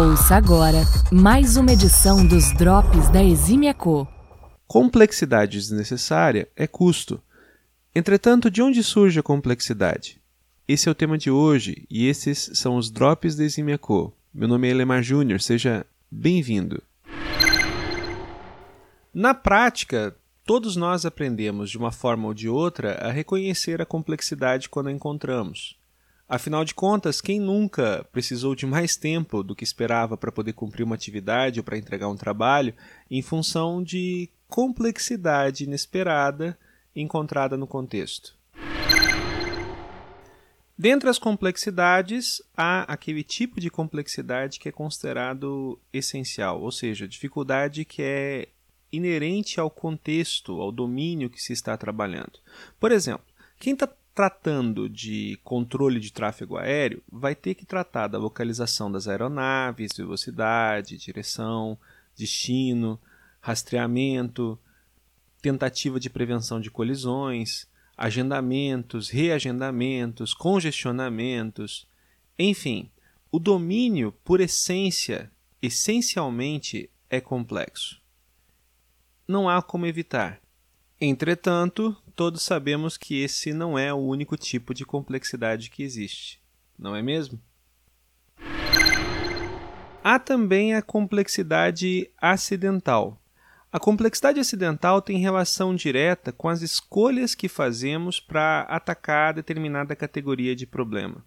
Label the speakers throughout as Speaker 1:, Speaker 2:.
Speaker 1: Ouça agora mais uma edição dos Drops da Exímia Co.
Speaker 2: Complexidade desnecessária é custo. Entretanto, de onde surge a complexidade? Esse é o tema de hoje e esses são os Drops da Exímia Co. Meu nome é Elemar Júnior, seja bem-vindo. Na prática, todos nós aprendemos de uma forma ou de outra a reconhecer a complexidade quando a encontramos. Afinal de contas, quem nunca precisou de mais tempo do que esperava para poder cumprir uma atividade ou para entregar um trabalho em função de complexidade inesperada encontrada no contexto? Dentre as complexidades, há aquele tipo de complexidade que é considerado essencial, ou seja, dificuldade que é inerente ao contexto, ao domínio que se está trabalhando. Por exemplo, quem está tratando de controle de tráfego aéreo, vai ter que tratar da localização das aeronaves, velocidade, direção, destino, rastreamento, tentativa de prevenção de colisões, agendamentos, reagendamentos, congestionamentos, enfim, o domínio, por essência, essencialmente é complexo. Não há como evitar. Entretanto, todos sabemos que esse não é o único tipo de complexidade que existe, não é mesmo? Há também a complexidade acidental. A complexidade acidental tem relação direta com as escolhas que fazemos para atacar determinada categoria de problema.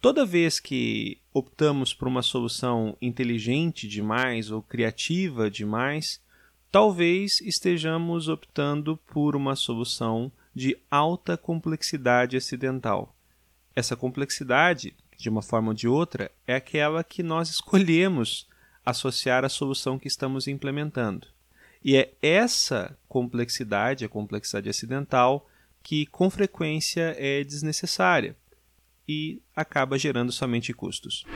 Speaker 2: Toda vez que optamos por uma solução inteligente demais ou criativa demais, talvez estejamos optando por uma solução de alta complexidade acidental. Essa complexidade, de uma forma ou de outra, é aquela que nós escolhemos associar à solução que estamos implementando. E é essa complexidade, a complexidade acidental, que com frequência é desnecessária e acaba gerando somente custos.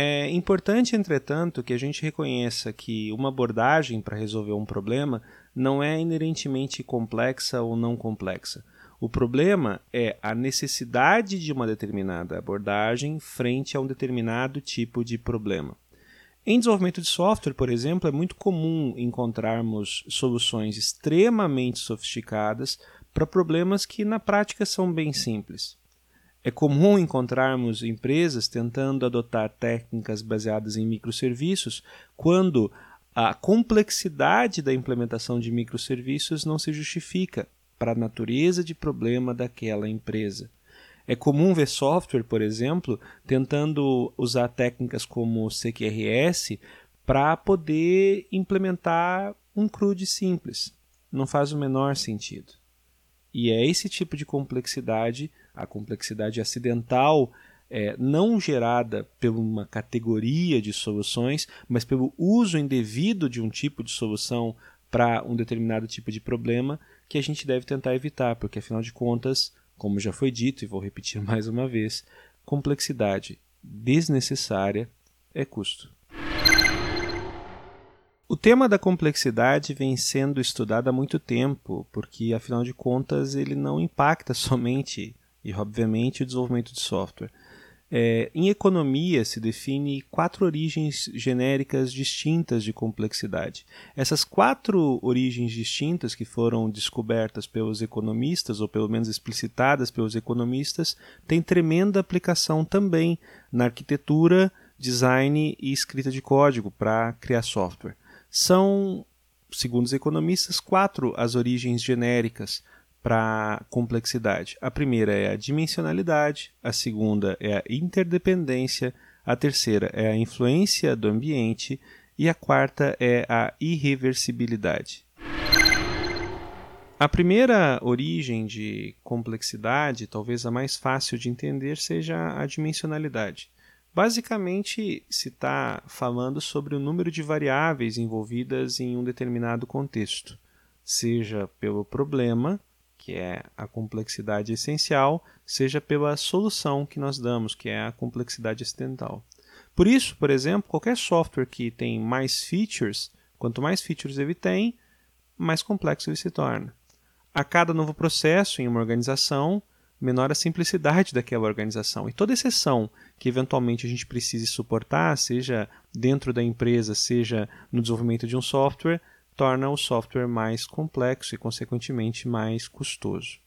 Speaker 2: É importante, entretanto, que a gente reconheça que uma abordagem para resolver um problema não é inerentemente complexa ou não complexa. O problema é a necessidade de uma determinada abordagem frente a um determinado tipo de problema. Em desenvolvimento de software, por exemplo, é muito comum encontrarmos soluções extremamente sofisticadas para problemas que na prática são bem simples. É comum encontrarmos empresas tentando adotar técnicas baseadas em microserviços quando a complexidade da implementação de microserviços não se justifica para a natureza de problema daquela empresa. É comum ver software, por exemplo, tentando usar técnicas como CQRS para poder implementar um CRUD simples. Não faz o menor sentido. E é esse tipo de complexidade a complexidade acidental é, não gerada por uma categoria de soluções, mas pelo uso indevido de um tipo de solução para um determinado tipo de problema que a gente deve tentar evitar, porque afinal de contas, como já foi dito e vou repetir mais uma vez, complexidade desnecessária é custo. O tema da complexidade vem sendo estudado há muito tempo, porque afinal de contas ele não impacta somente e, obviamente, o desenvolvimento de software. É, em economia, se define quatro origens genéricas distintas de complexidade. Essas quatro origens distintas que foram descobertas pelos economistas, ou pelo menos explicitadas pelos economistas, têm tremenda aplicação também na arquitetura, design e escrita de código para criar software. São, segundo os economistas, quatro as origens genéricas para complexidade. A primeira é a dimensionalidade, a segunda é a interdependência, a terceira é a influência do ambiente e a quarta é a irreversibilidade. A primeira origem de complexidade, talvez a mais fácil de entender, seja a dimensionalidade. Basicamente, se está falando sobre o número de variáveis envolvidas em um determinado contexto, seja pelo problema que é a complexidade essencial, seja pela solução que nós damos, que é a complexidade acidental. Por isso, por exemplo, qualquer software que tem mais features, quanto mais features ele tem, mais complexo ele se torna. A cada novo processo em uma organização, menor a simplicidade daquela organização. E toda exceção que eventualmente a gente precise suportar, seja dentro da empresa, seja no desenvolvimento de um software, torna o software mais complexo e, consequentemente, mais custoso.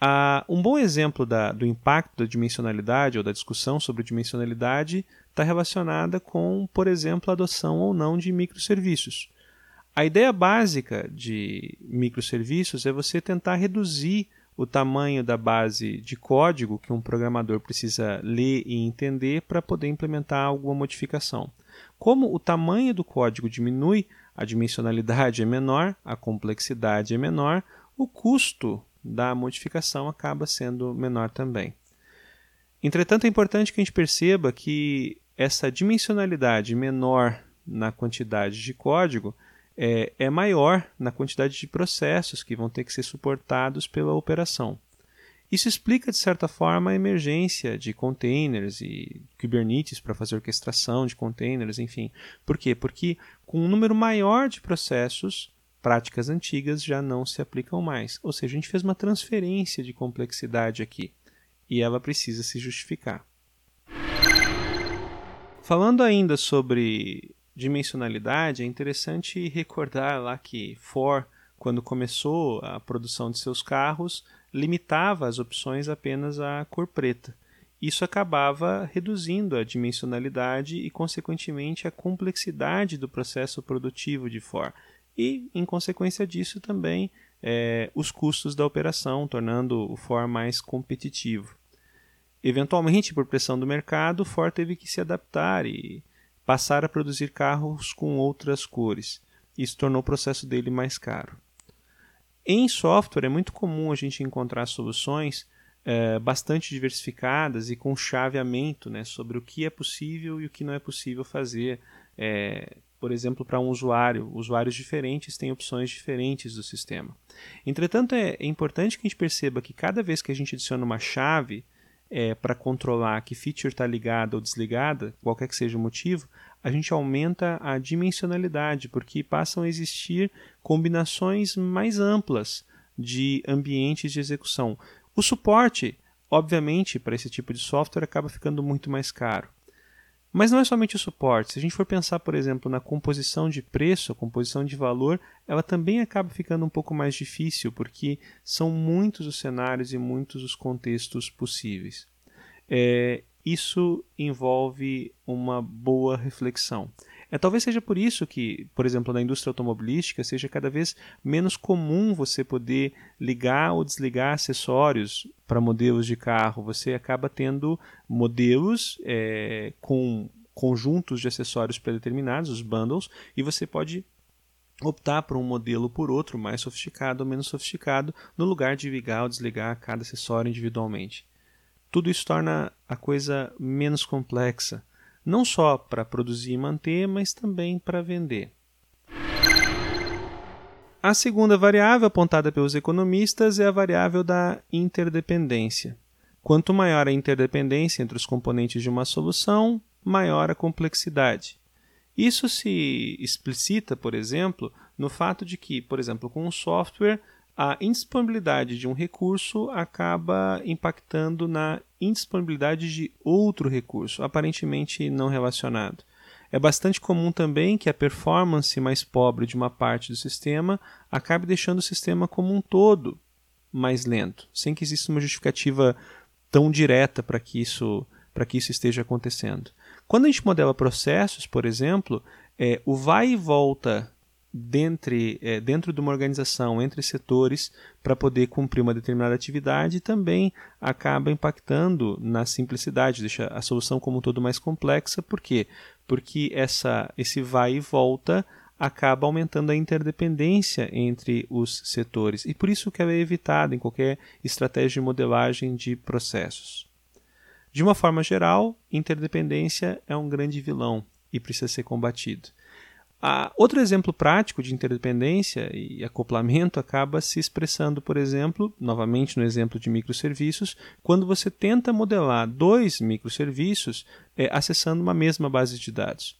Speaker 2: Ah, um bom exemplo da, do impacto da dimensionalidade ou da discussão sobre dimensionalidade está relacionada com, por exemplo, a adoção ou não de microserviços. A ideia básica de microserviços é você tentar reduzir o tamanho da base de código que um programador precisa ler e entender para poder implementar alguma modificação. Como o tamanho do código diminui, a dimensionalidade é menor, a complexidade é menor, o custo da modificação acaba sendo menor também. Entretanto, é importante que a gente perceba que essa dimensionalidade menor na quantidade de código é, é maior na quantidade de processos que vão ter que ser suportados pela operação. Isso explica, de certa forma, a emergência de containers e Kubernetes para fazer orquestração de containers, enfim. Por quê? Porque com um número maior de processos, práticas antigas já não se aplicam mais. Ou seja, a gente fez uma transferência de complexidade aqui e ela precisa se justificar. Falando ainda sobre dimensionalidade, é interessante recordar lá que Ford, quando começou a produção de seus carros, limitava as opções apenas à cor preta. Isso acabava reduzindo a dimensionalidade e, consequentemente, a complexidade do processo produtivo de Ford. E, em consequência disso, também é, os custos da operação, tornando o Ford mais competitivo. Eventualmente, por pressão do mercado, Ford teve que se adaptar e passar a produzir carros com outras cores. Isso tornou o processo dele mais caro. Em software é muito comum a gente encontrar soluções é, bastante diversificadas e com chaveamento né, sobre o que é possível e o que não é possível fazer. É, por exemplo, para um usuário, usuários diferentes têm opções diferentes do sistema. Entretanto, é, é importante que a gente perceba que cada vez que a gente adiciona uma chave, é, para controlar que feature está ligada ou desligada, qualquer que seja o motivo, a gente aumenta a dimensionalidade, porque passam a existir combinações mais amplas de ambientes de execução. O suporte, obviamente, para esse tipo de software acaba ficando muito mais caro. Mas não é somente o suporte. Se a gente for pensar, por exemplo, na composição de preço, a composição de valor, ela também acaba ficando um pouco mais difícil, porque são muitos os cenários e muitos os contextos possíveis. É, isso envolve uma boa reflexão. É, talvez seja por isso que, por exemplo, na indústria automobilística, seja cada vez menos comum você poder ligar ou desligar acessórios para modelos de carro. Você acaba tendo modelos é, com conjuntos de acessórios pré-determinados, os bundles, e você pode optar por um modelo por outro, mais sofisticado ou menos sofisticado, no lugar de ligar ou desligar cada acessório individualmente. Tudo isso torna a coisa menos complexa não só para produzir e manter, mas também para vender. A segunda variável apontada pelos economistas é a variável da interdependência. Quanto maior a interdependência entre os componentes de uma solução, maior a complexidade. Isso se explicita, por exemplo, no fato de que, por exemplo, com um software, a indisponibilidade de um recurso acaba impactando na indisponibilidade de outro recurso, aparentemente não relacionado. É bastante comum também que a performance mais pobre de uma parte do sistema acabe deixando o sistema como um todo mais lento, sem que exista uma justificativa tão direta para que isso para que isso esteja acontecendo. Quando a gente modela processos, por exemplo, é, o vai e volta dentre, é, dentro de uma organização, entre setores, para poder cumprir uma determinada atividade, também acaba impactando na simplicidade, deixa a solução como um todo mais complexa. Por quê? Porque essa, esse vai e volta acaba aumentando a interdependência entre os setores e por isso que ela é evitada em qualquer estratégia de modelagem de processos. De uma forma geral, interdependência é um grande vilão e precisa ser combatido. Ah, outro exemplo prático de interdependência e acoplamento acaba se expressando, por exemplo, novamente no exemplo de microserviços, quando você tenta modelar dois microserviços é, acessando uma mesma base de dados.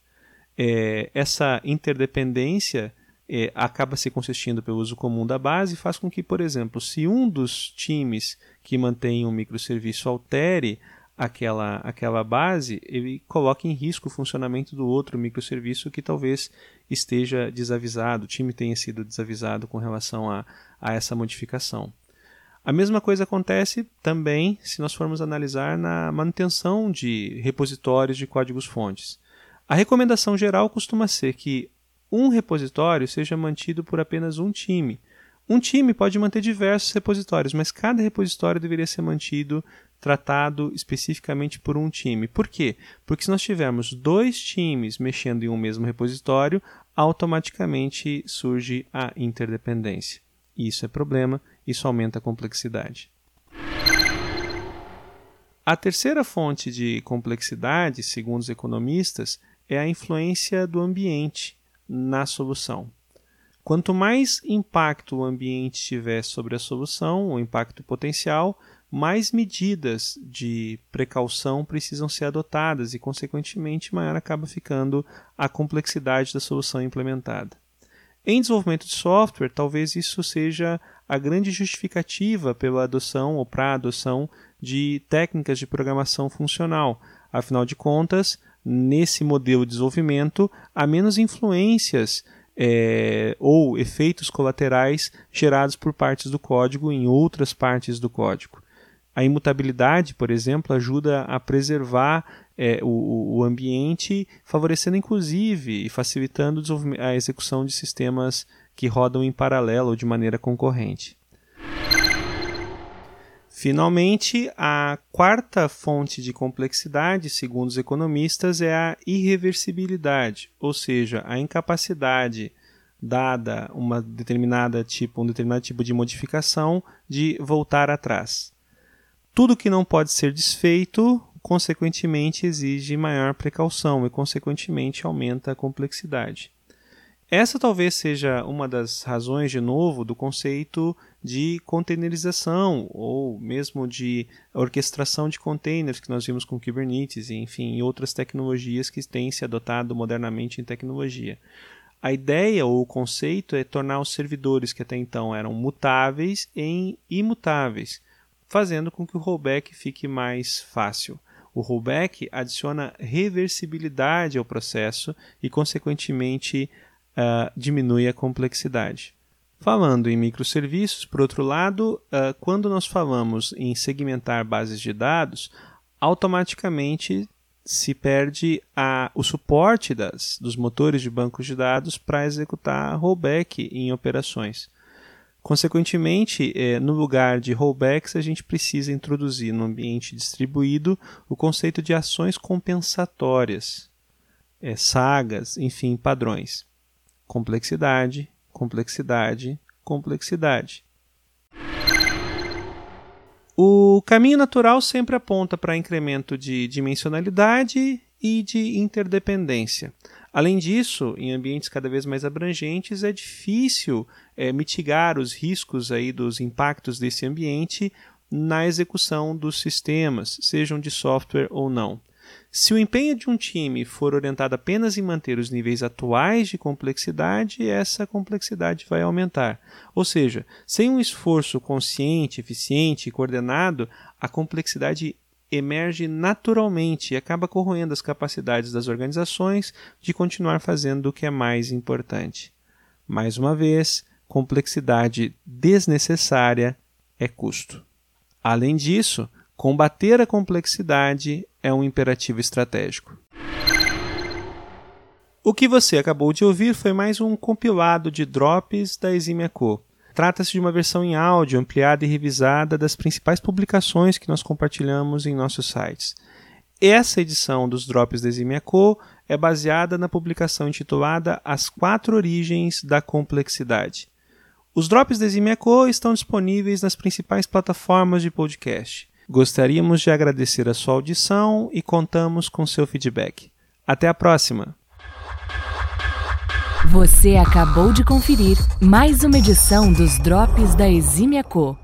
Speaker 2: É, essa interdependência é, acaba se consistindo pelo uso comum da base, faz com que, por exemplo, se um dos times que mantém um microserviço altere aquela, aquela base, ele coloca em risco o funcionamento do outro microserviço que talvez esteja desavisado, o time tenha sido desavisado com relação a, a essa modificação. A mesma coisa acontece também se nós formos analisar na manutenção de repositórios de códigos-fontes. A recomendação geral costuma ser que um repositório seja mantido por apenas um time. Um time pode manter diversos repositórios, mas cada repositório deveria ser mantido tratado especificamente por um time. Por quê? Porque se nós tivermos dois times mexendo em um mesmo repositório, automaticamente surge a interdependência. Isso é problema, isso aumenta a complexidade. A terceira fonte de complexidade, segundo os economistas, é a influência do ambiente na solução. Quanto mais impacto o ambiente tiver sobre a solução, o impacto potencial, mais medidas de precaução precisam ser adotadas e, consequentemente, maior acaba ficando a complexidade da solução implementada. Em desenvolvimento de software, talvez isso seja a grande justificativa pela adoção ou para a adoção de técnicas de programação funcional. Afinal de contas, nesse modelo de desenvolvimento, há menos influências é, ou efeitos colaterais gerados por partes do código em outras partes do código. A imutabilidade, por exemplo, ajuda a preservar é, o, o, ambiente, favorecendo inclusive e facilitando a execução de sistemas que rodam em paralelo ou de maneira concorrente. Finalmente, a quarta fonte de complexidade, segundo os economistas, é a irreversibilidade, ou seja, a incapacidade dada uma determinada tipo, um determinado tipo de modificação de voltar atrás. Tudo que não pode ser desfeito, consequentemente, exige maior precaução e, consequentemente, aumenta a complexidade. Essa talvez seja uma das razões, de novo, do conceito de containerização ou mesmo de orquestração de containers que nós vimos com Kubernetes e, enfim, outras tecnologias que têm se adotado modernamente em tecnologia. A ideia ou o conceito é tornar os servidores que até então eram mutáveis em imutáveis fazendo com que o rollback fique mais fácil. O rollback adiciona reversibilidade ao processo e, consequentemente, uh, diminui a complexidade. Falando em microserviços, por outro lado, uh, quando nós falamos em segmentar bases de dados, automaticamente se perde a, o suporte das, dos motores de bancos de dados para executar rollback em operações. Consequentemente, é, no lugar de rollbacks, a gente precisa introduzir no ambiente distribuído o conceito de ações compensatórias, é, sagas, enfim, padrões. Complexidade, complexidade, complexidade. O caminho natural sempre aponta para incremento de dimensionalidade e de interdependência. Além disso, em ambientes cada vez mais abrangentes, é difícil é, mitigar os riscos aí dos impactos desse ambiente na execução dos sistemas, sejam de software ou não. Se o empenho de um time for orientado apenas em manter os níveis atuais de complexidade, essa complexidade vai aumentar. Ou seja, sem um esforço consciente, eficiente e coordenado, a complexidade emerge naturalmente e acaba corroendo as capacidades das organizações de continuar fazendo o que é mais importante. Mais uma vez, complexidade desnecessária é custo. Além disso, combater a complexidade é um imperativo estratégico. O que você acabou de ouvir foi mais um compilado de drops da Eximia Co. Trata-se de uma versão em áudio ampliada e revisada das principais publicações que nós compartilhamos em nossos sites. Essa edição dos Drops da Eximia Co é baseada na publicação intitulada As Quatro Origens da Complexidade. Os Drops da Eximia Co estão disponíveis nas principais plataformas de podcast. Gostaríamos de agradecer a sua audição e contamos com seu feedback. Até a próxima!
Speaker 1: Você acabou de conferir mais uma edição dos Drops da Exímia Co.